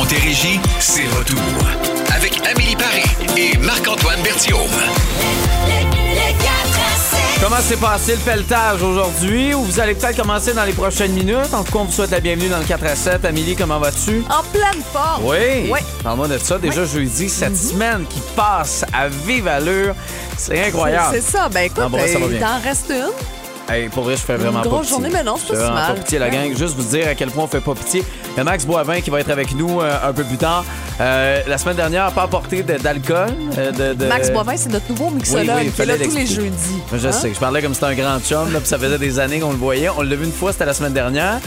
Montérégie, c'est retour. Avec Amélie Paris et Marc-Antoine Berthiaume. Comment s'est passé le pelletage aujourd'hui? Ou vous allez peut-être commencer dans les prochaines minutes? En tout cas, on vous souhaite la bienvenue dans le 4 à 7. Amélie, comment vas-tu? En pleine forme. Oui. Oui. Parle-moi de ça. Déjà jeudi, cette semaine qui passe à vive allure. C'est incroyable. C'est ça. Ben écoute, Ah, bon, ça va euh, bien. il t'en reste une. Hey, pour vrai, je fais vraiment Une pas grosse pitié. journée, mais non, c'est pas si mal. pas pitié, la gang. Juste vous dire à quel point on fait pas pitié. Il y a Max Boivin qui va être avec nous euh, un peu plus tard. Euh, la semaine dernière, n'a pas apporté d'alcool. euh, de, de- Max Boivin, c'est notre nouveau mixologue Oui, oui, il qui est là tous les jeudis. Je Hein? sais, je parlais comme si c'était un grand chum, là, puis ça faisait des années qu'on le voyait. On l'a vu une fois, c'était la semaine dernière.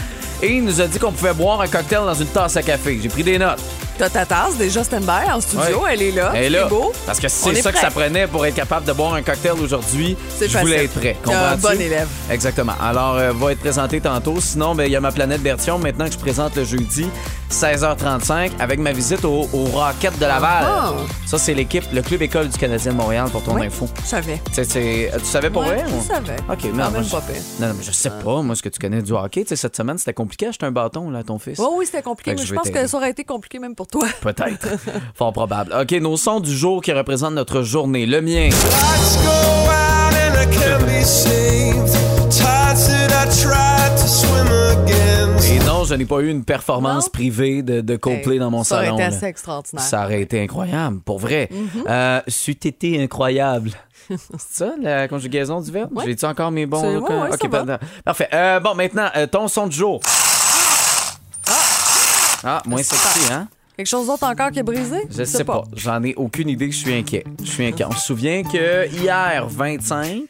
Et il nous a dit qu'on pouvait boire un cocktail dans une tasse à café. J'ai pris des notes. T'as ta tasse déjà stand-by en studio, Ouais. elle est là. Elle est là. beau. Parce que On c'est est ça que ça prenait pour être capable de boire un cocktail aujourd'hui. Je voulais être prêt. Un bon élève. Exactement. Alors, euh, va être présenté tantôt. Sinon, ben, il y a ma planète Bertion maintenant que je présente le jeudi, 16h35, avec ma visite au, au Rocket de Laval. Ah. Ça, c'est l'équipe, le Club École du Canadien de Montréal pour ton Oui, info. Je savais. C'est- c'est- tu savais pour Ouais, vrai? je ou- savais. OK, mais non, moi, je- pas pire. Non, non, mais je sais pas, moi, ce que tu connais du hockey. Tu sais, cette semaine, c'était compliqué acheter un bâton là, à ton fils. Oh oui, c'était compliqué, Fait mais je pense que ça aurait été compliqué même pour toi. Peut-être. Fort probable. OK, nos sons du jour qui représentent notre journée. Le mien. Lights go out and I can't be saved. Tides that I tried je n'ai pas eu une performance Non? privée de, de Coldplay Hey, dans mon ça aurait salon. été là. assez extraordinaire. Ça aurait été incroyable, pour vrai. Mm-hmm. Euh, c'eût été incroyable. C'est ça, la conjugaison du verbe? Ouais. J'ai-tu encore mes bons... C'est- ouais, ouais, OK, ça va. pardon. Parfait. Euh, bon, maintenant, euh, ton son du jour. Ah, moins sexy, hein? Quelque chose d'autre encore qui est brisé? Je sais pas. J'en ai aucune idée. Je suis inquiet. Je suis inquiet. On se souvient que hier, 25,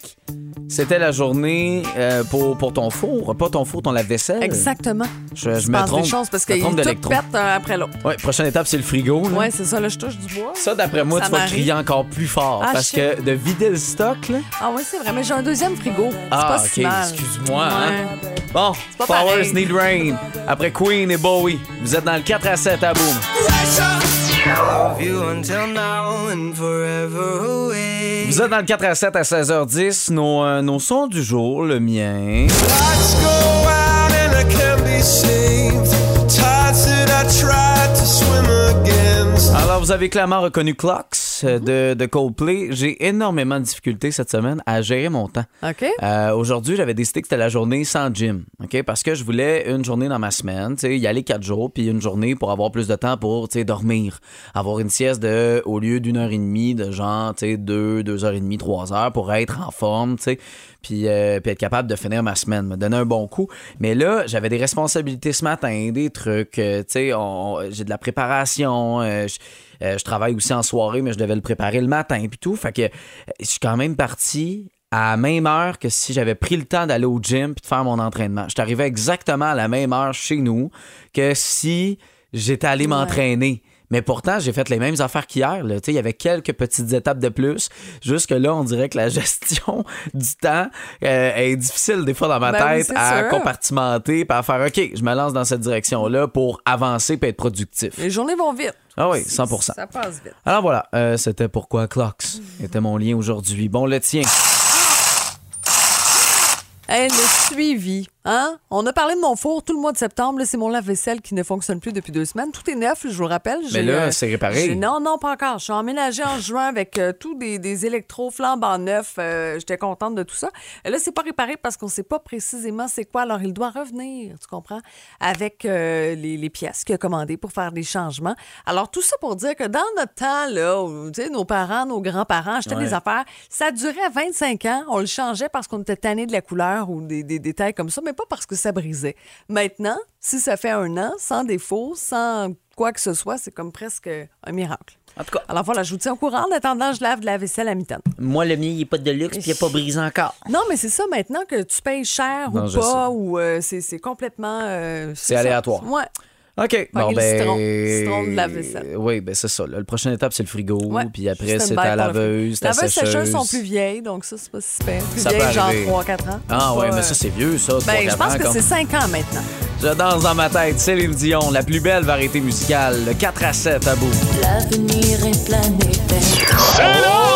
c'était la journée euh, pour, pour ton four. Pas ton four, ton lave-vaisselle. Exactement. Je, je me trompe. choses parce qu'ils trompe tout pètent un après l'autre. Ouais, prochaine étape, c'est le frigo. là. Ouais, c'est ça, là, je touche du bois. Ça, d'après moi, Ça tu vas crier encore plus fort. Ah, parce que de vider le stock, là. Ah oui, c'est vrai, mais j'ai un deuxième frigo. Ah, pas ok, excuse-moi. hein. Bon, Powers. Need Rain. Après Queen et Bowie. Vous êtes dans le 4 à 7 à boum. Love you until now and forever away. Vous êtes dans le 4 à 7 à 16h10. Nos, euh, nos sons du jour, le mien. Alors, vous avez clairement reconnu Clocks? Euh, de, de Coldplay. J'ai énormément de difficultés cette semaine à gérer mon temps. OK? Euh, Aujourd'hui, j'avais décidé que c'était la journée sans gym, ok? Parce que je voulais une journée dans ma semaine, tu sais, y aller quatre jours, puis une journée pour avoir plus de temps pour, tu sais, dormir, avoir une sieste de, au lieu d'une heure et demie, de genre, tu sais, deux, deux heures et demie, trois heures pour être en forme, tu sais, puis euh, puis être capable de finir ma semaine, me donner un bon coup. Mais là, j'avais des responsabilités ce matin, des trucs, euh, tu sais, j'ai de la préparation, euh, euh, je travaille aussi en soirée, mais je devais le préparer le matin, puis tout, fait que euh, je suis quand même parti à la même heure que si j'avais pris le temps d'aller au gym puis de faire mon entraînement. Je suis arrivé exactement à la même heure chez nous que si j'étais allé m'entraîner. Mais pourtant, j'ai fait les mêmes affaires qu'hier. Il y avait quelques petites étapes de plus. Jusque là, on dirait que la gestion du temps euh, est difficile des fois dans ma Ben tête à sûr. compartimenter puis à faire OK, je me lance dans cette direction-là pour avancer et être productif. Les journées vont vite. Ah oui, 100% Ça passe vite. Alors voilà, euh, c'était pourquoi Clocks était mon lien aujourd'hui. Bon, le tien. Hey, le suivi. Hein? On a parlé de mon four tout le mois de septembre. Là, C'est mon lave-vaisselle qui ne fonctionne plus depuis deux semaines. Tout est neuf, je vous rappelle. Mais là, euh, c'est réparé. Non, non, pas encore. Je suis emménagée en juin avec euh, tous des, des électros flambant neufs. Euh, J'étais contente de tout ça. Et là, c'est pas réparé parce qu'on sait pas précisément c'est quoi. Alors, il doit revenir, tu comprends, avec euh, les, les pièces qu'il a commandées pour faire des changements. Alors, tout ça pour dire que dans notre temps, là, où, nos parents, nos grands-parents achetaient Ouais. des affaires, ça durait 25 ans. On le changeait parce qu'on était tanné de la couleur ou des, des détails comme ça, mais pas parce que ça brisait. Maintenant, si ça fait un an, sans défaut, sans quoi que ce soit, c'est comme presque un miracle. En tout cas, Alors voilà, je vous tiens au courant. En attendant, je lave de la vaisselle à mi-temps. moi, le mien, il n'est pas de luxe puis il n'est pas brisé encore. Non, mais c'est ça maintenant que tu payes cher Non, ou sais. pas, ou euh, c'est complètement. euh, C'est aléatoire. Ouais. OK. le citron. Citron de la vaisselle. Oui, ben c'est ça. là. Le prochaine étape, c'est le frigo. Ouais. Puis après, c'est le laveuse, La laveuse sécheuse. sont plus vieilles, donc ça, c'est pas si super. Plus Ça peut vieilles, genre arriver. 3-4 ans. Ah ouais, mais euh, ça, c'est vieux, ça. Ben, je pense ans, que comme- c'est 5 ans maintenant. Je danse dans ma tête. Céline Dion, la plus belle variété musicale. Le 4 à 7 à bout. L'avenir est planétaire. C'est l'heure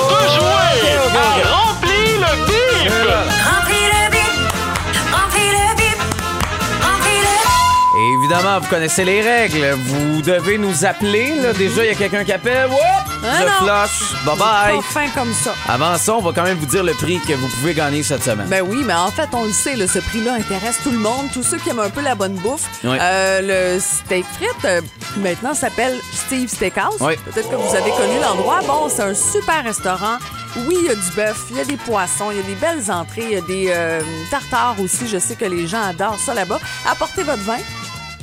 évidemment, vous connaissez les règles. Vous devez nous appeler. Là. Déjà, il y a quelqu'un qui appelle. Whoop! Ah flush. Bye bye. Pas fin comme ça. Avant ça, on va quand même vous dire le prix que vous pouvez gagner cette semaine. Ben oui, mais en fait, on le sait, là, ce prix-là intéresse tout le monde, tous ceux qui aiment un peu la bonne bouffe. Oui. Euh, le steak frites, euh, maintenant, s'appelle Steve Steakhouse. Oui. Peut-être que vous avez connu l'endroit. Bon, c'est un super restaurant. Oui, il y a du bœuf, il y a des poissons, il y a des belles entrées, il y a des euh, tartares aussi. Je sais que les gens adorent ça là-bas. Apportez votre vin.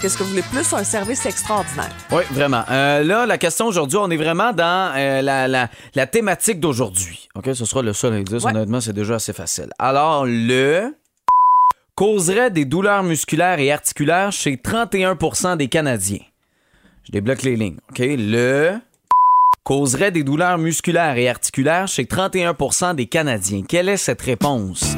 Qu'est-ce que vous voulez plus? Un service extraordinaire. Oui, vraiment. Euh, là, la question aujourd'hui, on est vraiment dans euh, la, la- la thématique d'aujourd'hui. OK? Ce sera le seul indice. Ouais. Honnêtement, c'est déjà assez facile. Alors, le causerait des douleurs musculaires et articulaires chez 31% des Canadiens. Je débloque les lignes. OK? Le causerait des douleurs musculaires et articulaires chez 31% des Canadiens. Quelle est cette réponse?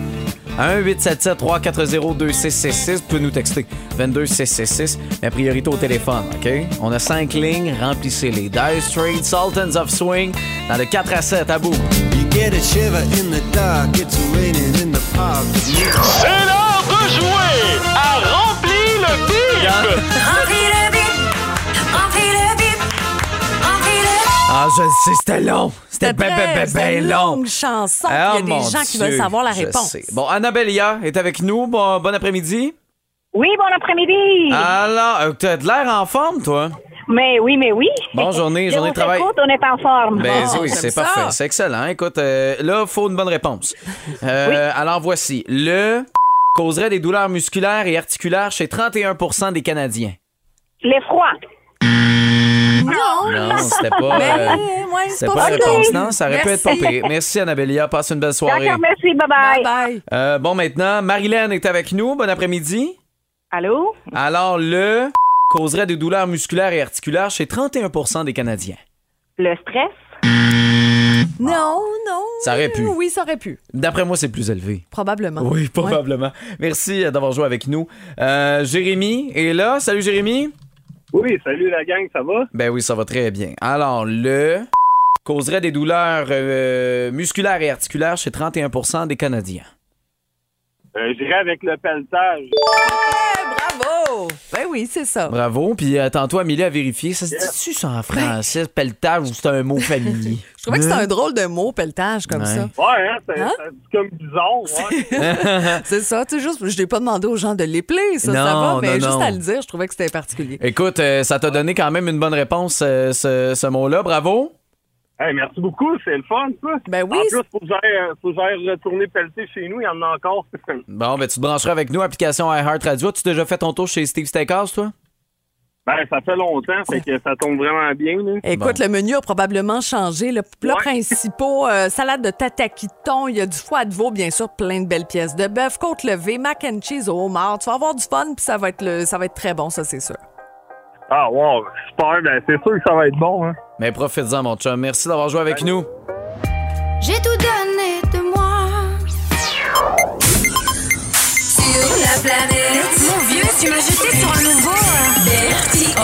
1-877-340-2666. Vous pouvez nous texter 22666, mais priorité au téléphone, OK? On a cinq lignes, remplissez-les. Dire Straits, Sultans of Swing, dans le 4 à 7 à bout. You get a shiver in the dark, it's raining in the park. C'est l'heure de jouer à Remplis le bip. Remplis le bip, Ah, je le sais, c'était long. C'était ben, ben, ben, ben une long. longue chanson. Ah, il y a mon des gens qui Dieu, veulent savoir la je réponse. sais. Bon, Annabella est avec nous. Bon, bon après-midi. Oui, bon après-midi. Alors, euh, t'as de l'air en forme, toi? Mais oui, mais oui. Bon, journée, journée de travail. s'écoute, on est en forme. Ben Bon, oui, c'est parfait. C'est excellent. Écoute, euh, là, il faut une bonne réponse. Euh, Alors, voici. Le causerait des douleurs musculaires et articulaires chez 31% des Canadiens. L'effroi. Non, Non, c'était pas... mais euh, ouais, c'est C'était pas, pas la ça. réponse, non? Ça aurait pu être pas Merci. pire. Merci, Annabella. Passe une belle soirée. D'accord, merci, bye-bye. Bye bye. Euh, bon, maintenant, Marilyn est avec nous. Bon après-midi. Allô? Alors, le causerait des douleurs musculaires et articulaires chez 31% des Canadiens. Le stress? Non, non. Ça aurait pu. Oui, ça aurait pu. D'après moi, c'est plus élevé. Probablement. Oui, Ouais. probablement. Merci euh, d'avoir joué avec nous. Euh, Jérémy est là. Salut, Jérémy. Oui, salut la gang, ça va? Ben oui, ça va très bien. Alors, le causerait des douleurs euh, musculaires et articulaires chez 31% des Canadiens. Euh, J'irai avec le pelletage. Bravo! Ben oui, c'est ça. Bravo. Puis euh, tantôt, Amélie a vérifié. Ça se dit-tu ça en français, pelletage, ou c'est un mot familier? Je trouvais que c'était un drôle de mot, pelletage, comme Ouais. ça. Ouais, hein, c'est Hein? comme bizarre, ouais. C'est ça, tu sais, juste, je n'ai pas demandé aux gens de l'épeler, ça, ça va, mais non, juste non. à le dire, je trouvais que c'était particulier. Écoute, euh, ça t'a donné quand même une bonne réponse, euh, ce, ce mot-là. Bravo. Hey, merci beaucoup, c'est le fun, ça. Ben oui, En plus, faut que j'aille euh, faut que j'aille retourner pelleter chez nous, il y en a encore. Bon, ben tu te brancheras avec nous, application iHeart Radio. As-tu déjà fait ton tour chez Steve Steakhouse, toi? ben, ça fait longtemps, fait que ça tombe vraiment bien, là. Écoute, Bon. le menu a probablement changé. Le plat Ouais. principal, euh, salade de tataki thon, il y a du foie de veau, bien sûr, plein de belles pièces de bœuf, côte levée, mac and cheese au homard. Tu vas avoir du fun, puis ça va être le, ça va être très bon, ça c'est sûr. Ah, wow, super, ben, c'est sûr que ça va être bon, hein. Mais profites-en, mon chum. Merci d'avoir joué avec nous. J'ai tout donné de moi. Sur la planète. Mon vieux, tu m'as jeté sur un nouveau. Bertio.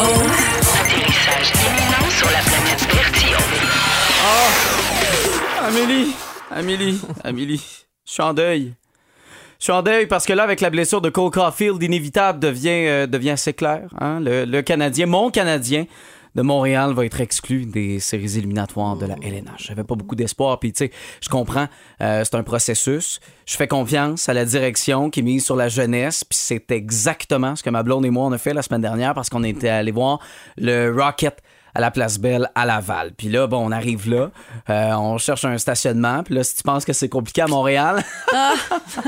Atterrissage imminent sur la planète Bertillon. Amélie, Amélie, Amélie, je suis en deuil. Je suis en deuil parce que là, avec la blessure de Cole Caulfield, inévitable devient, euh, devient assez clair. hein? Le, le Canadien, mon Canadien de Montréal va être exclu des séries éliminatoires de la LNH. J'avais pas beaucoup d'espoir, puis tu sais, je comprends, euh, c'est un processus. Je fais confiance à la direction qui mise sur la jeunesse, puis c'est exactement ce que ma blonde et moi on a fait la semaine dernière parce qu'on était allé voir le Rocket à la Place Belle à Laval. Puis là, bon, on arrive là, euh, on cherche un stationnement. Puis là, si tu penses que c'est compliqué à Montréal,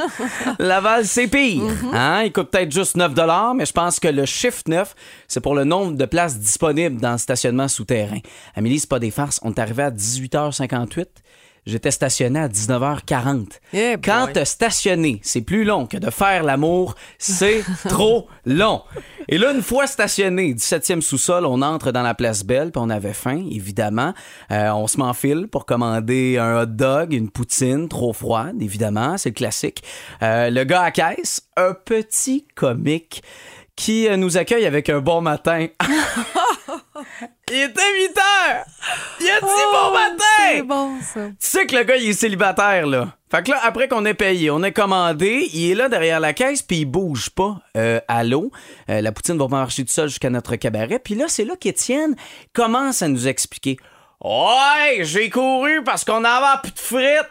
Laval, c'est pire. Hein? Il coûte peut-être juste 9 mais je pense que le chiffre 9, c'est pour le nombre de places disponibles dans le stationnement souterrain. Amélie, c'est pas des farces. On est arrivé à 18h58. J'étais stationné à 19h40. Eh Quand te stationner, c'est plus long que de faire l'amour, c'est trop long. Et là, une fois stationné, 17e sous-sol, on entre dans la place Belle, puis on avait faim, évidemment. Euh, on se m'enfile pour commander un hot dog, une poutine trop froide, évidemment, c'est le classique. Euh, le gars à caisse, un petit comique qui euh, nous accueille avec un bon matin. Il était 8 heures! Il a dit Oh, bon matin! C'est bon, ça. Tu sais que le gars, il est célibataire, là. Fait que là, après qu'on ait payé, on a commandé, il est là derrière la caisse, puis il bouge pas. Euh, allô? Euh, la poutine va pas marcher tout seul jusqu'à notre cabaret. Puis là, c'est là qu'Étienne commence à nous expliquer. Ouais, j'ai couru parce qu'on avait plus de frites.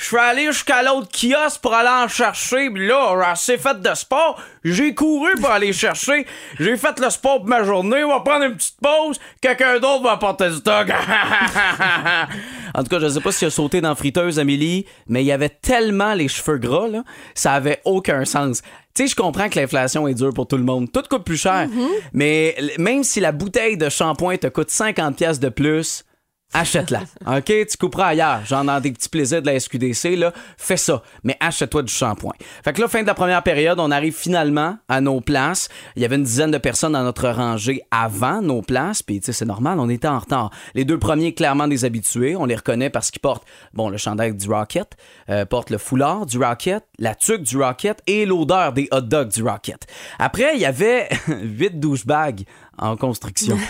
Je suis allé jusqu'à l'autre kiosque pour aller en chercher. Puis là, j'ai assez fait de sport. J'ai couru pour aller chercher. J'ai fait le sport pour ma journée. On va prendre une petite pause. Quelqu'un d'autre va apporter du stock. en tout cas, je sais pas s'il a sauté dans la friteuse, Amélie, mais il y avait tellement les cheveux gras, là, ça avait aucun sens. Tu sais, je comprends que l'inflation est dure pour tout le monde. Tout coûte plus cher. Mais l- même si la bouteille de shampoing te coûte 50$ piastres de plus, achète-la. OK? Tu couperas ailleurs. Genre dans des petits plaisirs de la SQDC, là. Fais ça. Mais achète-toi du shampoing. Fait que là, fin de la première période, on arrive finalement à nos places. Il y avait une dizaine de personnes dans notre rangée avant nos places. Puis, tu sais, c'est normal, on était en retard. Les deux premiers, clairement des habitués. On les reconnaît parce qu'ils portent, bon, le chandail du Rocket, euh, portent le foulard du Rocket, la tuque du Rocket et l'odeur des hot dogs du Rocket. Après, il y avait huit douchebags en construction.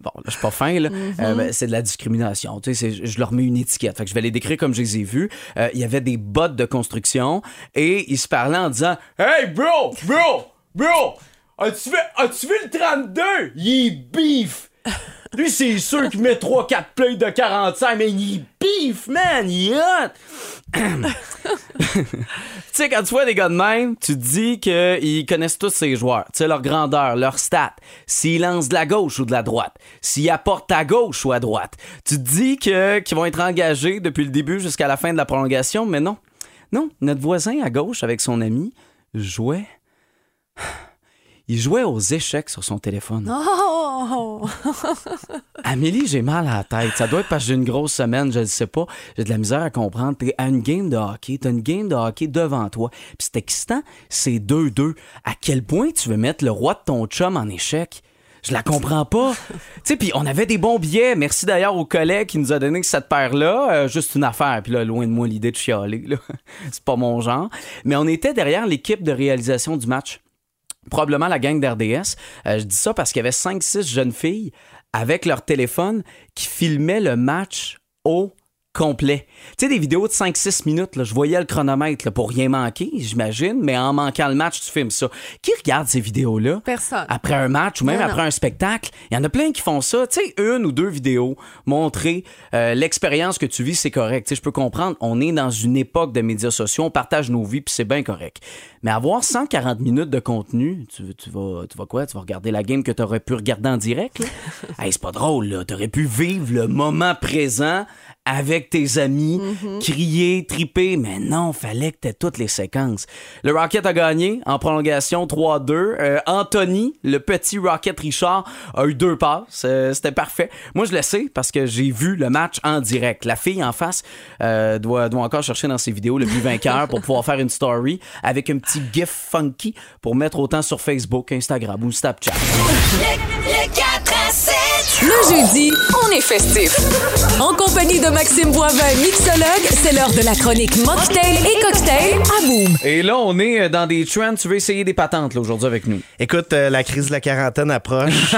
Bon, là, je suis pas fin, là. Euh, ben, c'est de la discrimination. Tu sais, je leur mets une étiquette. Fait que je vais les décrire comme je les ai vus. Euh, Il y avait des bottes de construction et ils se parlaient en disant Hey, bro, bro, bro, as-tu vu, as-tu vu le 32? Il beef! Lui, c'est sûr qu'il met 3-4 plays de 45, mais il beef, man! Il hot! Tu sais, quand tu vois des gars de même, tu te dis qu'ils connaissent tous ces joueurs. Tu sais, leur grandeur, leur stat, s'ils lancent de la gauche ou de la droite, s'ils apportent à gauche ou à droite. Tu te dis qu'ils vont être engagés depuis le début jusqu'à la fin de la prolongation, mais non. Non, notre voisin à gauche avec son ami jouait. Il jouait aux échecs sur son téléphone. Oh! Amélie, j'ai mal à la tête. Ça doit être parce que j'ai une grosse semaine, je ne sais pas. J'ai de la misère à comprendre. T'es à une game de hockey, t'as une game de hockey devant toi. Puis c'est excitant, c'est 2-2. À quel point tu veux mettre le roi de ton chum en échec? Je la comprends pas. tu sais, puis on avait des bons billets. Merci d'ailleurs au collègue qui nous a donné cette paire-là. Euh, juste une affaire. Puis là, loin de moi l'idée de chialer. c'est pas mon genre. Mais on était derrière l'équipe de réalisation du match probablement la gang d'RDS. Euh, je dis ça parce qu'il y avait 5-6 jeunes filles avec leur téléphone qui filmaient le match au complet. Tu sais, des vidéos de 5-6 minutes, là, je voyais le chronomètre là, pour rien manquer, j'imagine, mais en manquant le match, tu filmes ça. Qui regarde ces vidéos-là? Personne. Après un match ou même Non, après non. un spectacle. Il y en a plein qui font ça. Tu sais, une ou deux vidéos, montrer euh, l'expérience que tu vis, c'est correct. Tu sais, je peux comprendre, on est dans une époque de médias sociaux, on partage nos vies, puis c'est bien correct. Mais avoir 140 minutes de contenu, tu, tu vas, tu vas quoi? Tu vas regarder la game que tu aurais pu regarder en direct? hey, c'est pas drôle, là. Tu aurais pu vivre le moment présent avec tes amis, crier, triper, mais non, fallait que t'aies toutes les séquences. Le Rocket a gagné en prolongation 3-2. Euh, Anthony, le petit Rocket Richard, a eu deux passes. Euh, C'était parfait. Moi, je le sais parce que j'ai vu le match en direct. La fille en face euh, doit, doit encore chercher dans ses vidéos le but vainqueur pour pouvoir faire une story avec un petit gif funky pour mettre autant sur Facebook, Instagram ou Snapchat. Le jeudi, on est festif. En compagnie de Maxime Boivin, mixologue, c'est l'heure de la chronique Mocktail et Cocktail à Boom. Et là, on est dans des trends. Tu veux essayer des patentes aujourd'hui avec nous? Écoute, euh, la crise de la quarantaine approche.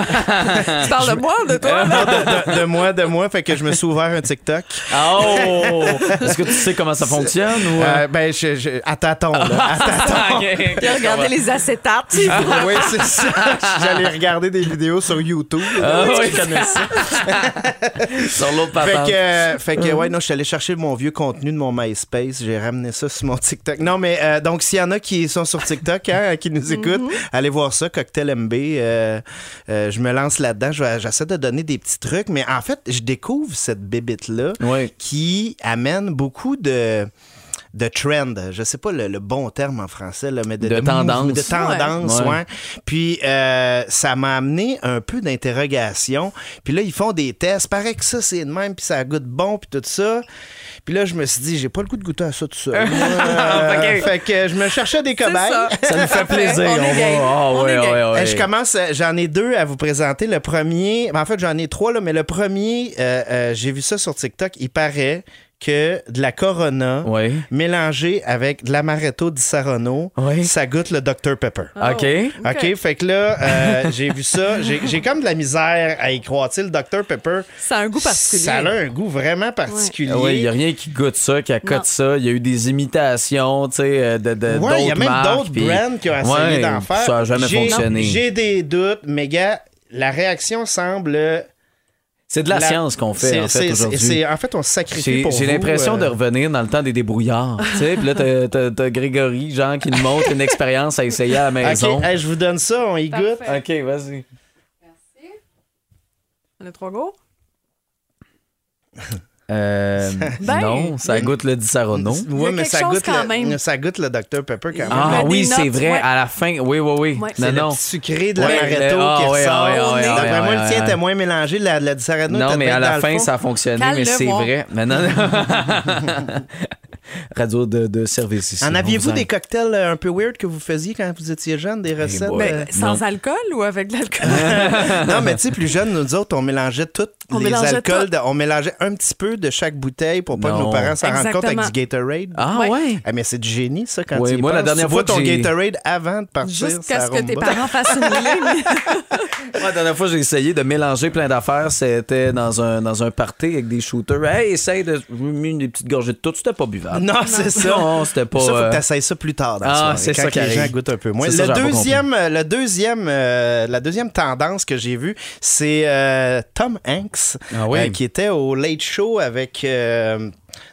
Tu parles de moi, de toi? Non, de, de- de moi, de moi. Fait que je me suis ouvert un TikTok. Oh! Est-ce que tu sais comment ça fonctionne ou. Euh, ben, je, je- à tâtons, là. À tâtons. Les acétates. oui, c'est ça. J'allais regarder des vidéos sur YouTube. Ah oui. Ça. Sur l'autre Fait que, euh, fait que, ouais, non, je suis allé chercher mon vieux contenu de mon MySpace. J'ai ramené ça sur mon TikTok. Non, mais euh, donc, s'il y en a qui sont sur TikTok, hein, qui nous écoutent, allez voir ça, Cocktail MB. euh, euh, je me lance là-dedans. J'essaie de donner des petits trucs, mais en fait, je découvre cette bébite-là Oui. qui amène beaucoup de de trend, je sais pas le, le bon terme en français, là, mais de, De tendance. de tendance, Ouais. ouais. Puis euh, ça m'a amené un peu d'interrogation. Puis là, ils font des tests. Paraît que ça, c'est de même, puis ça goûte bon, puis tout ça. Puis là, je me suis dit, j'ai pas le goût de goûter à ça tout seul. Euh. Fait que je me cherchais des cobayes. ça. Ça nous fait plaisir. On va. Ah, On ouais, est game. ouais, ouais. Euh, Je commence, euh, j'en ai deux à vous présenter. Le premier, ben, en fait, j'en ai trois, là, mais le premier, euh, euh, j'ai vu ça sur TikTok. Il paraît que de la Corona mélangée avec de l'amaretto di Saronno, Oui. ça goûte le Dr Pepper. OK. OK, fait que là, euh, j'ai vu ça. J'ai comme de la misère à y croire. Tu sais, le Dr Pepper, Ça a un goût particulier. ça a un goût vraiment particulier. Oui, il n'y a rien qui goûte ça, qui accote Non. ça. Il y a eu des imitations, tu sais, euh, de, de Ouais, il y a même d'autres brands qui ont essayé Ouais, d'en faire. Ça n'a jamais fonctionné. J'ai des doutes, mais gars, la réaction semble. C'est de la, la- science qu'on fait, en fait, aujourd'hui. c'est- En fait, on se sacrifie J'ai pour j'ai l'impression euh, de revenir dans le temps des débrouillards. tu sais, puis là, t'as- Grégory, genre, qui nous montre une expérience à essayer à la maison. OK, hey, je vous donne ça, on y goûte. OK, vas-y. On a trois go? Euh, Ben, non, ça goûte le Di Saronno. Ouais, Il y a mais ça goûte, quand le, même. ça goûte le Dr Pepper quand même. Ah oui, c'est vrai. ouais. À la fin, oui, oui, oui. Ouais. C'est Non, le non. petit sucré de Ouais, l'amaretto le- ah, qui ouais, ressort. D'après moi, le tien était moins mélangé. La, la di Sarano Non, mais à la le fin, ça a fonctionné, mais c'est vrai. Mais non, Radio de, de service ici. En aviez-vous vous des cocktails euh, un peu weird que vous faisiez quand vous étiez jeune, des recettes? euh? Ben, sans non. alcool ou avec de l'alcool? non, mais tu sais, plus jeune, nous autres, on mélangeait tous On les mélangeait alcools. tout. de- on mélangeait un petit peu de chaque bouteille pour pas que nos parents s'en rendent compte avec du Gatorade. Ah Ouais. ouais? Ah, mais c'est du génie, ça, quand Oui, tu moi, la dernière fois ton Gatorade avant de partir. Jusqu'à ce que tes parents fassent une ligne. Moi, la dernière fois, j'ai essayé de mélanger plein d'affaires. C'était dans un, dans un party avec des shooters. Hey, essaye de. J'ai mis des petites gorgées de tout. C'était pas buvable. Non, c'est ça. Non, c'était pas. Ça, faut euh, que tu ça plus tard dans Ah, c'est quand ça qui les gens goûtent un peu moins. Ça, Le pas deuxième, le deuxième, euh, la deuxième tendance que j'ai vue, c'est euh, Tom Hanks, Ah oui. euh, qui était au Late Show avec...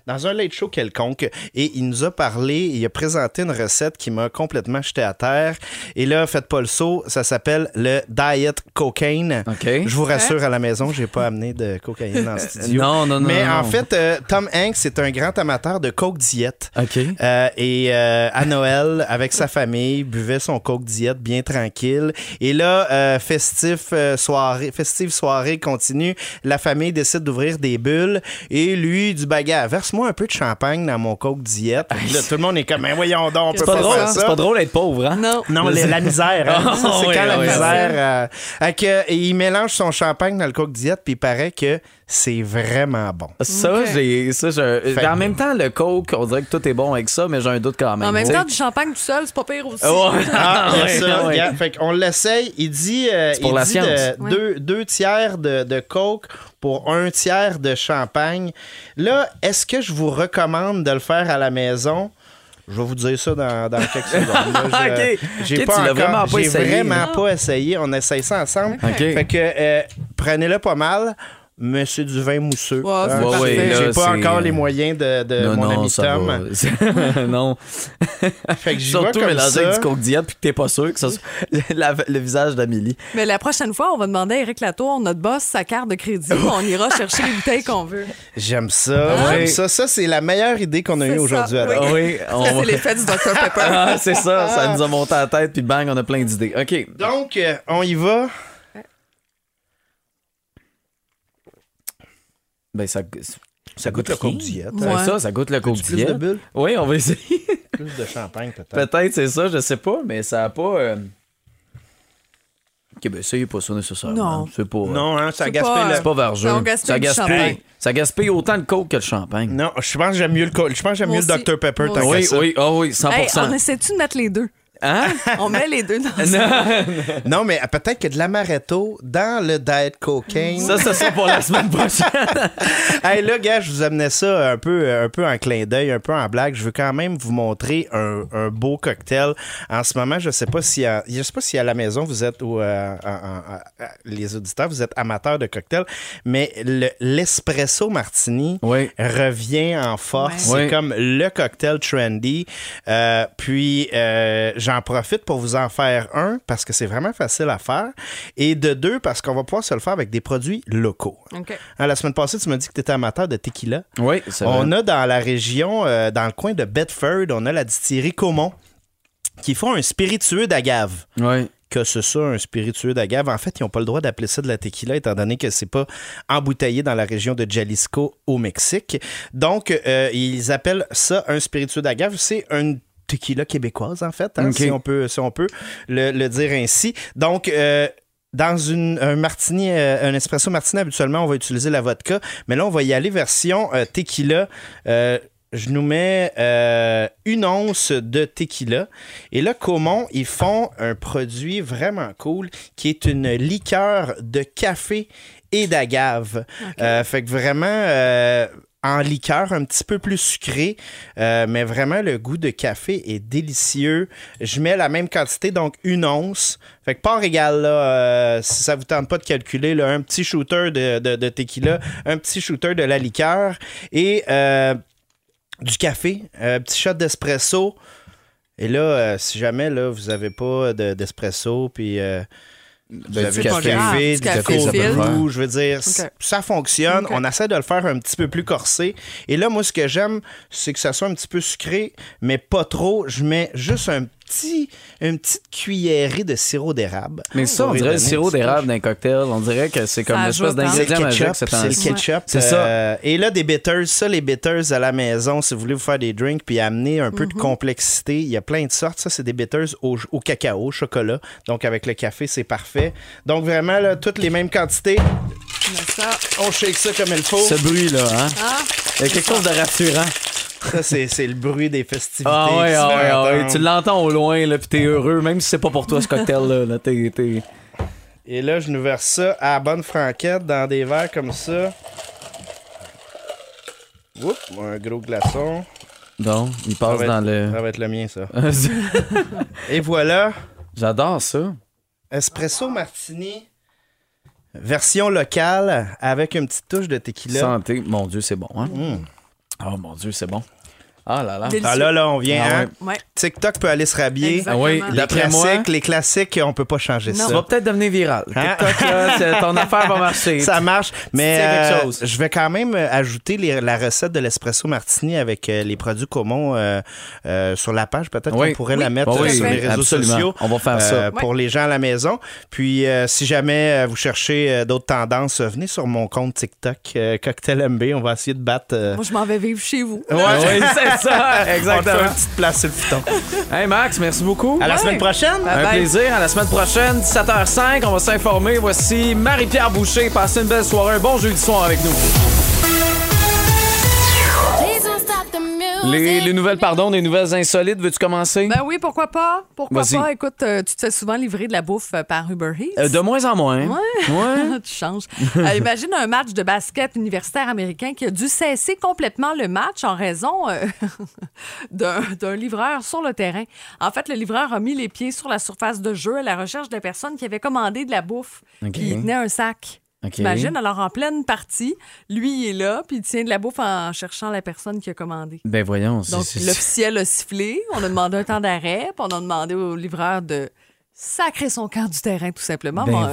dans un late show quelconque et il nous a parlé, il a présenté une recette qui m'a complètement jeté à terre. Et là, faites pas le saut, ça s'appelle le Diet Cocaine. OK. Je vous rassure à la maison, j'ai pas amené de cocaïne dans le studio. non, non, non, Mais non, en non. fait, euh, Tom Hanks est un grand amateur de coke diète. OK. Euh, et euh, à Noël, avec sa famille, buvait son coke diète bien tranquille. Et là, euh, festif euh, soirée, festive soirée continue. La famille décide d'ouvrir des bulles. Et lui, du bagarre, verse-moi un peu de champagne dans mon coke diète. Là, tout le monde est comme, mais voyons donc, on peut C'est pas, pas drôle, faire c'est ça. pas drôle d'être pauvre, hein? Non. Non, la, la misère. hein? Ça, c'est oui, quand la oui, misère. euh, et il mélange son champagne dans le coke diète, puis il paraît que c'est vraiment bon. Ça, j'ai. Ça, je- Fait- En même temps, le coke, on dirait que tout est bon avec ça, mais j'ai un doute quand même. En même sais. temps, du champagne tout seul, c'est pas pire aussi. Ah, Ouais, ça, ouais. Fait qu'on l'essaye. Il dit, euh, pour il la dit science. de- deux, deux tiers de, de coke pour un tiers de champagne. Là, est-ce que je vous recommande de le faire à la maison? Je vais vous dire ça dans, dans quelques secondes. J'ai pas encore- vraiment pas j'ai essayé, vraiment là. pas essayé. On essaye ça ensemble. Ok. Fait que euh, prenez-le pas mal. Mais c'est du vin mousseux. Ouais, c'est Hein, j'ai- Ouais, ouais, J'ai pas encore les moyens de, de non, mon non, ami ça Tom. non. Fait que Surtout comme mélanger ça. du coke diète puis que t'es pas sûr que ça soit la- le visage d'Amélie. Mais la prochaine fois, on va demander à Eric Latour, notre boss, sa carte de crédit. on ira chercher les bouteilles qu'on veut. J'aime ça. J'aime ça. Ça, c'est la meilleure idée qu'on a eue aujourd'hui. à oui. Oui, on c'est l'effet du Dr Pepper. Ah, c'est ça, ça nous a monté à la tête puis bang, on a plein d'idées. OK. Donc, euh, on y va. Ben ça ça goûte le rien. coke diète. C'est Ouais. ça, ça goûte le coke Plus de diète. bulles? Oui, on va essayer. Plus de champagne, peut-être. Peut-être c'est ça, je sais pas, mais ça a pas euh, OK, ben essayez pas ça nécessairement. Non. C'est pas euh, Non, hein, ça C'est gaspille pas, le... c'est pas vergeux. Ça, gaspille Ça gaspille, ça autant le coke que le champagne. Non, je pense que j'aime mieux le co- Je pense que j'aime mieux le. Dr Pepper Oui, ça. oui, oh oui, 100 Hey, on essaie-tu de mettre les deux? Hein? On met les deux dans ça. Non. Non, mais euh, peut-être que de l'amaretto dans le Diet Cocaine. Ça, ça sera pour la semaine prochaine. hey, là, gars, je vous amenais ça un peu, un peu en clin d'œil, un peu en blague. Je veux quand même vous montrer un, un beau cocktail. En ce moment, je sais pas si à, je sais pas si à la maison vous êtes ou euh, en- en- en- les auditeurs vous êtes amateurs de cocktails, mais le- l'espresso martini Oui. revient en force. C'est Oui. comme le cocktail trendy. Euh, puis euh, j'en profite pour vous en faire un parce que c'est vraiment facile à faire et de deux parce qu'on va pouvoir se le faire avec des produits locaux. OK. Hein, la semaine passée, tu m'as dit que tu étais amateur de tequila. Oui, c'est On vrai. a dans la région, euh, dans le coin de Bedford, on a la distillerie Comont qui font un spiritueux d'agave. Oui. Que c'est ça, un spiritueux d'agave. En fait, ils n'ont pas le droit d'appeler ça de la tequila, étant donné que c'est pas embouteillé dans la région de Jalisco, au Mexique. Donc, euh, ils appellent ça un spiritueux d'agave. C'est un tequila québécoise, en fait, hein, si, on peut, si on peut le, le dire ainsi. Donc, euh, dans une, un martini, euh, un espresso martini, habituellement, on va utiliser la vodka, mais là, on va y aller version euh, tequila. Euh, je nous mets euh, une once de tequila. Et là, Comon, ils font un produit vraiment cool qui est une liqueur de café et d'agave. Euh, fait que vraiment, euh, en liqueur, un petit peu plus sucré, euh, mais vraiment le goût de café est délicieux. Je mets la même quantité, donc une once. Fait que part égal, là, euh, si ça vous tente pas de calculer, un petit shooter de, tequila, un petit shooter de la liqueur et euh, du café, un petit shot d'espresso. Et là, si jamais vous avez pas de- d'espresso, puis Ben, du du café. café, Ah, du du café, café, le goût, je veux dire, ça fonctionne. On essaie de le faire un petit peu plus corsé. Et là, moi, ce que j'aime, c'est que ça soit un petit peu sucré, mais pas trop. Je mets juste un petit, une petite cuillerée de sirop d'érable. Mais ça, on dirait le sirop d'érable d'un cocktail. On dirait que c'est comme Ça une espèce hein. c'est le d'ingrédient magique. c'est le ketchup. C'est ça. Euh, et là, des bitters, ça, les bitters à la maison, si vous voulez vous faire des drinks puis amener un peu de complexité, il y a plein de sortes. Ça, c'est des bitters au, au cacao, au chocolat. Donc, avec le café, c'est parfait. Donc, vraiment, là, toutes les mêmes quantités. Ça, On shake ça comme il faut. Ce bruit-là, hein? ah, Il y a quelque chose de rassurant. Ça, c'est c'est le bruit des festivités. Ah ouais, ah ouais, ah ouais. Tu l'entends au loin, là, puis t'es heureux, même si c'est pas pour toi ce cocktail-là. Là, t'es, t'es- Et là, je nous verse ça à la bonne franquette dans des verres comme ça. Oups, un gros glaçon. Donc, il passe dans le. ça va être le mien, ça. Et voilà, J'adore ça. espresso martini, version locale avec une petite touche de tequila. Santé. Mon Dieu, c'est bon, hein? Mm. Oh mon Dieu, c'est bon. Ah là là. Ah là, là, on vient. Ah hein? ouais. TikTok peut aller se rhabiller. Ah oui, Les d'après moi, classiques, les classiques, on peut pas changer Non. ça ça. va peut-être devenir viral. Hein? TikTok, là, ton affaire va marcher. Ça marche, mais euh, chose. je vais quand même euh, ajouter les- la recette de l'espresso martini avec euh, les produits communs euh, euh, sur la page. Peut-être Oui. qu'on pourrait la mettre Oui, euh, sur oui, les réseaux absolument. sociaux. On va faire ça. euh, pour les gens à la maison. Puis, euh, si jamais euh, vous cherchez euh, d'autres tendances, venez sur mon compte TikTok, euh, Cocktail MB. On va essayer de battre. euh, Moi, je m'en vais vivre chez vous. Ouais, Oui, c'est ça, On te fait exactement. une petite place sur le piton. Hey Max, merci beaucoup. À la semaine prochaine. Bye Un bye. plaisir. À la semaine prochaine, 17h05. On va s'informer. Voici Marie-Pierre Boucher. Passez une belle soirée. Un bon jeudi soir avec nous. Les, les nouvelles, pardon, des nouvelles insolites. Veux-tu commencer? Ben oui, pourquoi pas? Pourquoi pas? Écoute, euh, tu te fais souvent livrer de la bouffe euh, par Uber Eats. Euh, de moins en moins. Ouais. Ouais. tu changes. Imagine un match de basket universitaire américain qui a dû cesser complètement le match en raison d'un livreur sur le terrain. En fait, le livreur a mis les pieds sur la surface de jeu à la recherche de personnes qui avaient commandé de la bouffe. OK. Puis il tenait un sac. OK. Imagine, alors en pleine partie, lui, il est là, puis il tient de la bouffe en cherchant la personne qui a commandé. Ben voyons. Donc, l'officiel a sifflé, on a demandé un temps d'arrêt, puis on a demandé au livreur de sacrer son camp du terrain, tout simplement. Ben, Bon,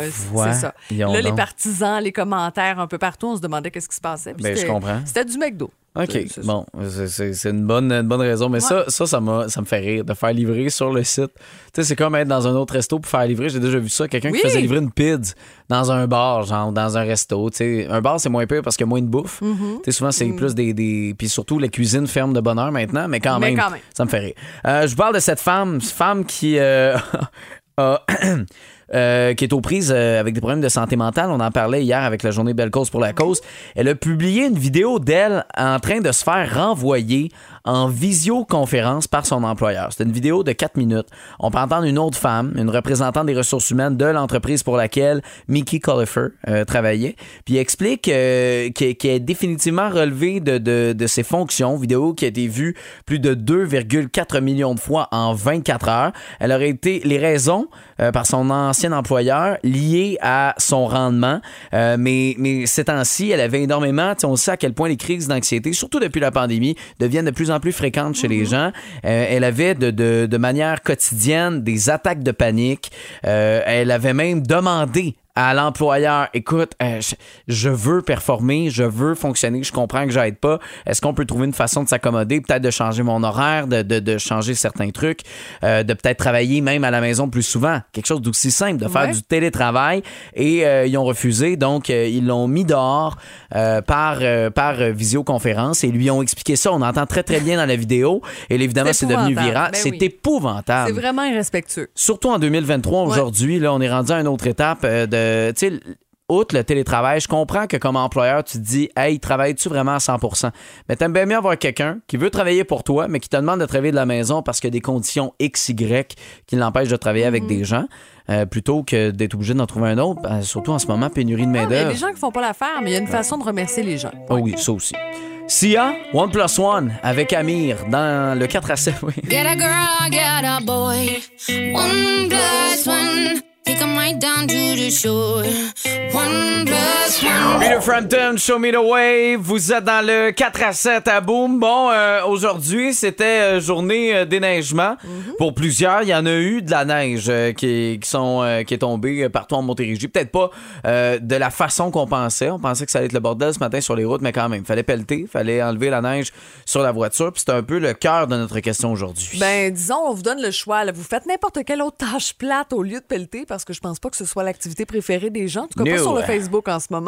euh, c'est ça. Là, les partisans, les commentaires un peu partout, on se demandait qu'est-ce qui se passait. Ben, je comprends. C'était du McDo. OK, bon, c'est- une bonne, une bonne raison. Mais ça, ça, ça, m'a- ça me fait rire de faire livrer sur le site. Tu sais, c'est comme être dans un autre resto pour faire livrer. J'ai déjà vu ça. Quelqu'un Oui. qui faisait livrer une pizza dans un bar, genre dans un resto. Tu sais, un bar, c'est moins pire parce qu'il y a moins de bouffe. Mm-hmm. Tu sais, souvent, c'est plus des, des. Puis surtout, la cuisine ferme de bonne heure maintenant, mais quand, Mais même, quand même. ça me fait rire. Euh, je vous parle de cette femme, femme qui. euh, a- euh, qui est aux prises euh, avec des problèmes de santé mentale. On en parlait hier avec la journée Belle Cause pour la cause. Elle a publié une vidéo d'elle en train de se faire renvoyer en visioconférence par son employeur. C'est une vidéo de 4 minutes. On peut entendre une autre femme, une représentante des ressources humaines de l'entreprise pour laquelle Mickey Collifer euh, travaillait. Puis explique qu'elle est définitivement relevée de, de, de ses fonctions. Vidéo qui a été vue plus de 2,4 millions de fois en 24 heures. Elle aurait été les raisons euh, par son ancien employeur liées à son rendement. Euh, mais, mais ces temps-ci, elle avait énormément, tu sais, on sait à quel point les crises d'anxiété, surtout depuis la pandémie, deviennent de plus en plus fréquentes chez les gens. Euh, elle avait de, de, de manière quotidienne des attaques de panique. Euh, elle avait même demandé à l'employeur, écoute, euh, je, je veux performer, je veux fonctionner, je comprends que j'aide pas. Est-ce qu'on peut trouver une façon de s'accommoder, peut-être de changer mon horaire, de, de- de changer certains trucs, euh, de peut-être travailler même à la maison plus souvent, quelque chose d'aussi simple, de faire Ouais. du télétravail. Et euh, ils ont refusé, donc ils l'ont mis dehors par, par visioconférence et lui ont expliqué ça. On entend très très bien dans la vidéo. Et évidemment, C'est devenu viral. Ben c'est oui. épouvantable. C'est vraiment irrespectueux. Surtout en 2023, aujourd'hui, là, on est rendu à une autre étape euh. Tu sais, outre le télétravail, je comprends que comme employeur, tu te dis, hey, travailles-tu vraiment à 100% Mais t'aimes bien mieux avoir quelqu'un qui veut travailler pour toi, mais qui te demande de travailler de la maison parce qu'il y a des conditions X, Y qui l'empêchent de travailler avec Mhm. des gens, euh, plutôt que d'être obligé d'en trouver un autre, ben, surtout en ce moment, pénurie de Ah, Il y a main-d'œuvre. des gens qui font pas l'affaire, mais il y a une façon de remercier les gens. Oh oui, ça aussi. Sia, One Plus One avec Amir dans le 4 à 7. Oui. Get a girl, get a boy. One plus one. Take 'em right down to the shore. One plus one. Peter Frampton, Show Me the Way. Vous êtes dans le 4 à 7 à Boom. Bon, euh, aujourd'hui, c'était euh, journée euh, déneigement. Pour plusieurs, il y en a eu de la neige euh, qui, qui sont, qui est tombée partout en Montérégie. Peut-être pas de la façon qu'on pensait. On pensait que ça allait être le bordel ce matin sur les routes, mais quand même, fallait pelleter, fallait enlever la neige sur la voiture. Puis c'est un peu le cœur de notre question aujourd'hui. Ben, disons, on vous donne le choix. là. Vous faites n'importe quelle autre tâche plate au lieu de pelleter parce que je pense pas que ce soit l'activité préférée des gens. En tout cas, pas sur le Facebook en ce moment.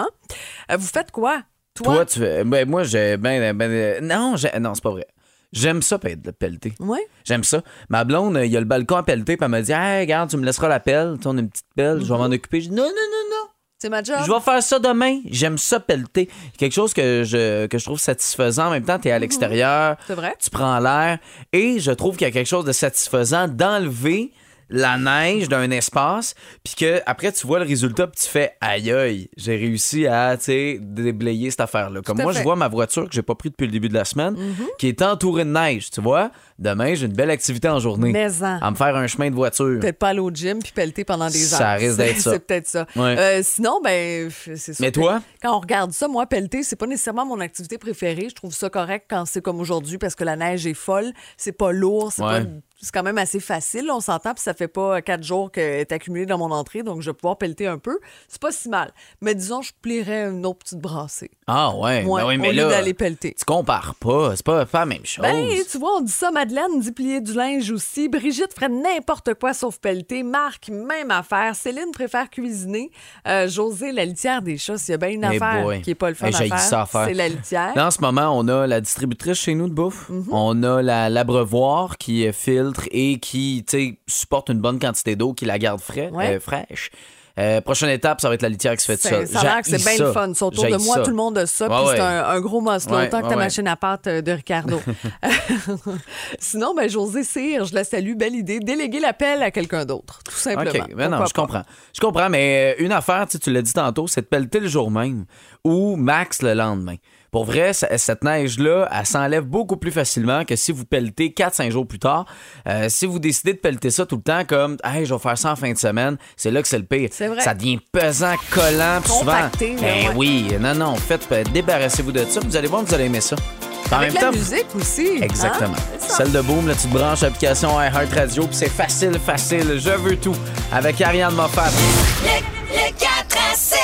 Euh, vous faites quoi? Toi, tu ben, moi, j'ai. Ben, ben, euh, non, non, c'est pas vrai. J'aime ça pelleter. Oui. J'aime ça. Ma blonde, il y a le balcon à pelleter, puis elle m'a dit Hey, regarde, tu me laisseras la pelle. Tu on a une petite pelle, je vais m'en occuper. Je dis Non, non, non, non. C'est ma job. Je vais faire ça demain. J'aime ça pelleter. Quelque chose que je, que je trouve satisfaisant. En même temps, tu es à l'extérieur. C'est vrai. Tu prends l'air. Et je trouve qu'il y a quelque chose de satisfaisant d'enlever la neige d'un espace, puis que après tu vois le résultat, puis tu fais aïe aïe, j'ai réussi à déblayer cette affaire-là. Comme moi, fait. je vois ma voiture que j'ai pas pris depuis le début de la semaine, Mhm. qui est entourée de neige. Tu vois, demain j'ai une belle activité en journée, Mais en. à me faire un chemin de voiture. Peut-être pas aller au gym puis pelleter pendant des heures. Ça risque d'être C'est- ça. C'est peut-être ça. Ouais. Euh, sinon, ben, c'est. Mais toi? Quand on regarde ça, moi, pelleter, c'est pas nécessairement mon activité préférée. Je trouve ça correct quand c'est comme aujourd'hui parce que la neige est folle. C'est pas lourd. C'est Ouais. pas- c'est quand même assez facile. On s'entend, puis ça fait pas quatre jours qu'elle est accumulée dans mon entrée, donc je vais pouvoir pelleter un peu. C'est pas si mal. Mais disons, je plierais une autre petite brassée. Ah ouais, ben oui, mais là, d'aller pelleter. tu compares pas, c'est pas, pas la même chose. Ben, tu vois, on dit ça. Madeleine dit plier du linge aussi. Brigitte ferait n'importe quoi sauf pelleter. Marc, même affaire. Céline préfère cuisiner. Euh, José, la litière des chats, s'il y a bien une Eh affaire boy. qui est pas le fun Hey, à faire, c'est la litière. En ce moment, on a la distributrice chez nous de bouffe. Mhm. On a la l'abreuvoir qui euh, filtre et qui supporte une bonne quantité d'eau, qui la garde frais, Ouais. euh, fraîche. Euh, prochaine étape, ça va être la litière qui se fait C'est- seul. ça a c'est bien le ça. fun. Ça, autour de moi, ça. tout le monde a ça. Puis c'est un, un gros must, Ouais, autant que ta machine à pâte euh, de Ricardo. Sinon, ben, José Cyr, je la salue. Belle idée. Déléguer l'appel à quelqu'un d'autre, tout simplement. OK, ben non, je pas? comprends. Je comprends, mais une affaire, tu l'as dit tantôt, c'est de pelleter le jour même ou max le lendemain. Pour vrai, cette neige-là, elle s'enlève beaucoup plus facilement que si vous pelletez 4-5 jours plus tard. Euh, si vous décidez de pelleter ça tout le temps comme Hey, je vais faire ça en fin de semaine, c'est là que c'est le pire. C'est vrai. Ça devient pesant, collant, puis souvent. Ben ouais. oui, non, non, faites, euh, débarrassez-vous de ça, vous allez voir, vous allez aimer ça. En Avec même la temps, musique aussi. hein? Exactement. Celle de Boom, là, tu te branches l'application iHeart Radio, puis c'est facile, facile. Je veux tout. Avec Ariane Moffat. Le 4 à 7.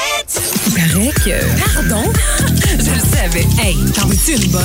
Paraît que. Pardon? Je le savais. Hey, t'en veux-tu une bonne?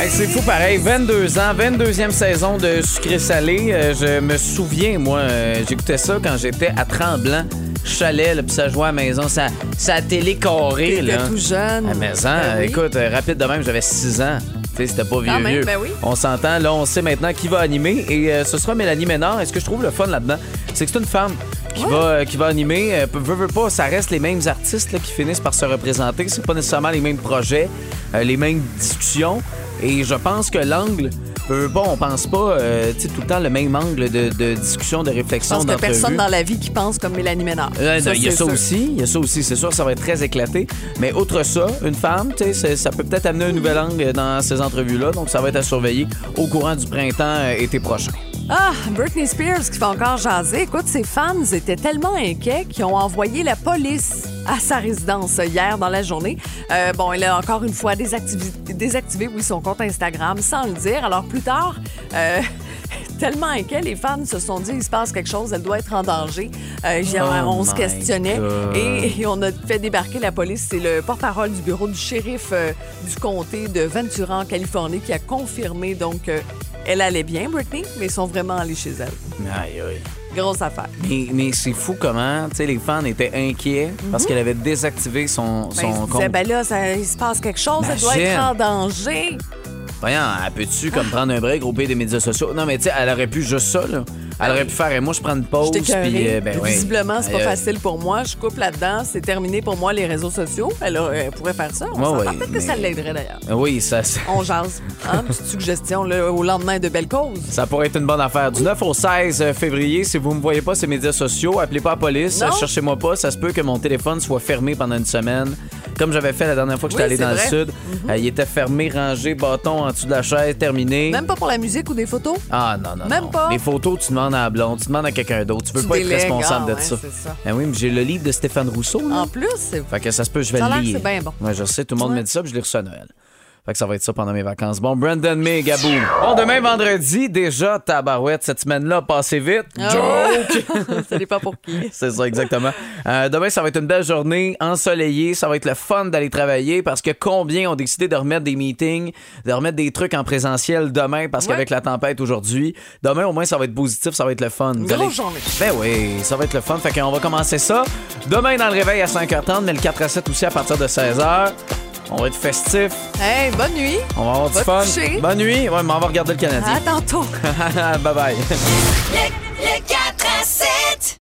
Hey, c'est fou pareil, 22 ans, 22e saison de Sucré Salé. Euh, je me souviens, moi, euh, j'écoutais ça quand j'étais à Tremblant, chalet, là, puis ça jouait à la maison, ça, ça a télé carré. T'étais là. tout jeune. À maison, Ben oui. écoute, euh, rapide de même, j'avais 6 ans. Tu sais, c'était pas vieux, Quand même, vieux. ben oui. On s'entend, là, on sait maintenant qui va animer et euh, ce sera Mélanie Ménard. Et ce que je trouve le fun là-dedans, c'est que c'est une femme qui, va, euh, qui va animer. Euh, veut, veut pas, ça reste les mêmes artistes là, qui finissent par se représenter. C'est pas nécessairement les mêmes projets, euh, les mêmes discussions. Et je pense que l'angle, veut pas, on pense pas euh, tout le temps le même angle de, de discussion, de Je réflexion, pense y a d'entrevue. personne dans la vie qui pense comme Mélanie Ménard. Euh, il y a ça sûr. aussi, il y a ça aussi, c'est sûr, ça va être très éclaté. Mais outre ça, une femme, ça peut peut-être amener un nouvel angle dans ces entrevues-là, donc ça va être à surveiller au courant du printemps euh, été prochain. Ah, Britney Spears qui fait encore jaser. Écoute, ses fans étaient tellement inquiets qu'ils ont envoyé la police à sa résidence hier dans la journée. Euh, bon, elle a encore une fois désactivé, désactivé oui, son compte Instagram sans le dire. Alors plus tard, euh, tellement inquiets, les fans se sont dit il se passe quelque chose, elle doit être en danger. Euh, Oh on se questionnait et, et on a fait débarquer la police. C'est le porte-parole du bureau du shérif euh, du comté de Ventura, en Californie, qui a confirmé donc elle allait bien, Britney, mais ils sont vraiment allés chez elle. Aïe, aïe. Grosse affaire. Mais, mais c'est fou comment, tu sais, les fans étaient inquiets parce qu'elle avait désactivé son, Mhm. Ben, son compte. disaient, ben là, ça- il se passe quelque chose, elle doit être Imagine. en danger. Voyons, elle peut-tu comme prendre un break, grouper des médias sociaux? Non, mais tu sais, elle aurait pu juste ça, là. Elle aurait pu faire, et moi, je prends une pause, puis euh, ben oui. Visiblement, c'est pas facile pour moi. Je coupe là-dedans. C'est terminé pour moi, les réseaux sociaux. Elle, elle pourrait faire ça. On Ouais, s'entend. ouais, Peut-être que ça l'aiderait d'ailleurs. Oui, ça, On jase. Hein? Petite suggestion là, au lendemain de belles causes. ça pourrait être une bonne affaire. Du 9 au 16 février, si vous me voyez pas les médias sociaux, appelez pas la police, cherchez-moi pas. Ça se peut que mon téléphone soit fermé pendant une semaine. Comme j'avais fait la dernière fois que j'étais allé dans vrai. le sud. Mhm. Euh, il était fermé, rangé, bâton en dessous de la chaise, terminé. Même pas pour la musique ou des photos? Ah non, non, Même non. pas? Les photos, tu demandes à la blonde, tu demandes à quelqu'un d'autre. Tu peux Tu pas être responsable Ah, de ouais, ça. ça. Ben oui, mais j'ai le livre de Stéphane Rousseau. là. En plus, c'est Fait que ça se peut, je vais Ça le lire. c'est bien bon. Ouais, je sais, tout le monde me dit ça, puis je l'ai reçu à Noël. Fait que ça va être ça pendant mes vacances. Bon, Brandon May, Gabou. Bon, demain, vendredi, déjà, tabarouette, cette semaine-là a passé vite. Ah Joke! ça n'est pas pour qui. C'est ça, exactement. Euh, demain, ça va être une belle journée, ensoleillée. Ça va être le fun d'aller travailler parce que combien ont décidé de remettre des meetings, de remettre des trucs en présentiel demain parce Ouais. qu'avec la tempête aujourd'hui, demain, au moins, ça va être positif, ça va être le fun. Une grosse journée. Ben oui, ça va être le fun. Fait qu'on va commencer ça. Demain, dans le réveil à 5h30, mais le 4 à 7 aussi à partir de 16h. On va être festif. Hey, bonne nuit. On va avoir du fun. coucher. Bonne nuit. Ouais, mais on va regarder le Canadien. À tantôt. bye bye. Le, le 4 à 7.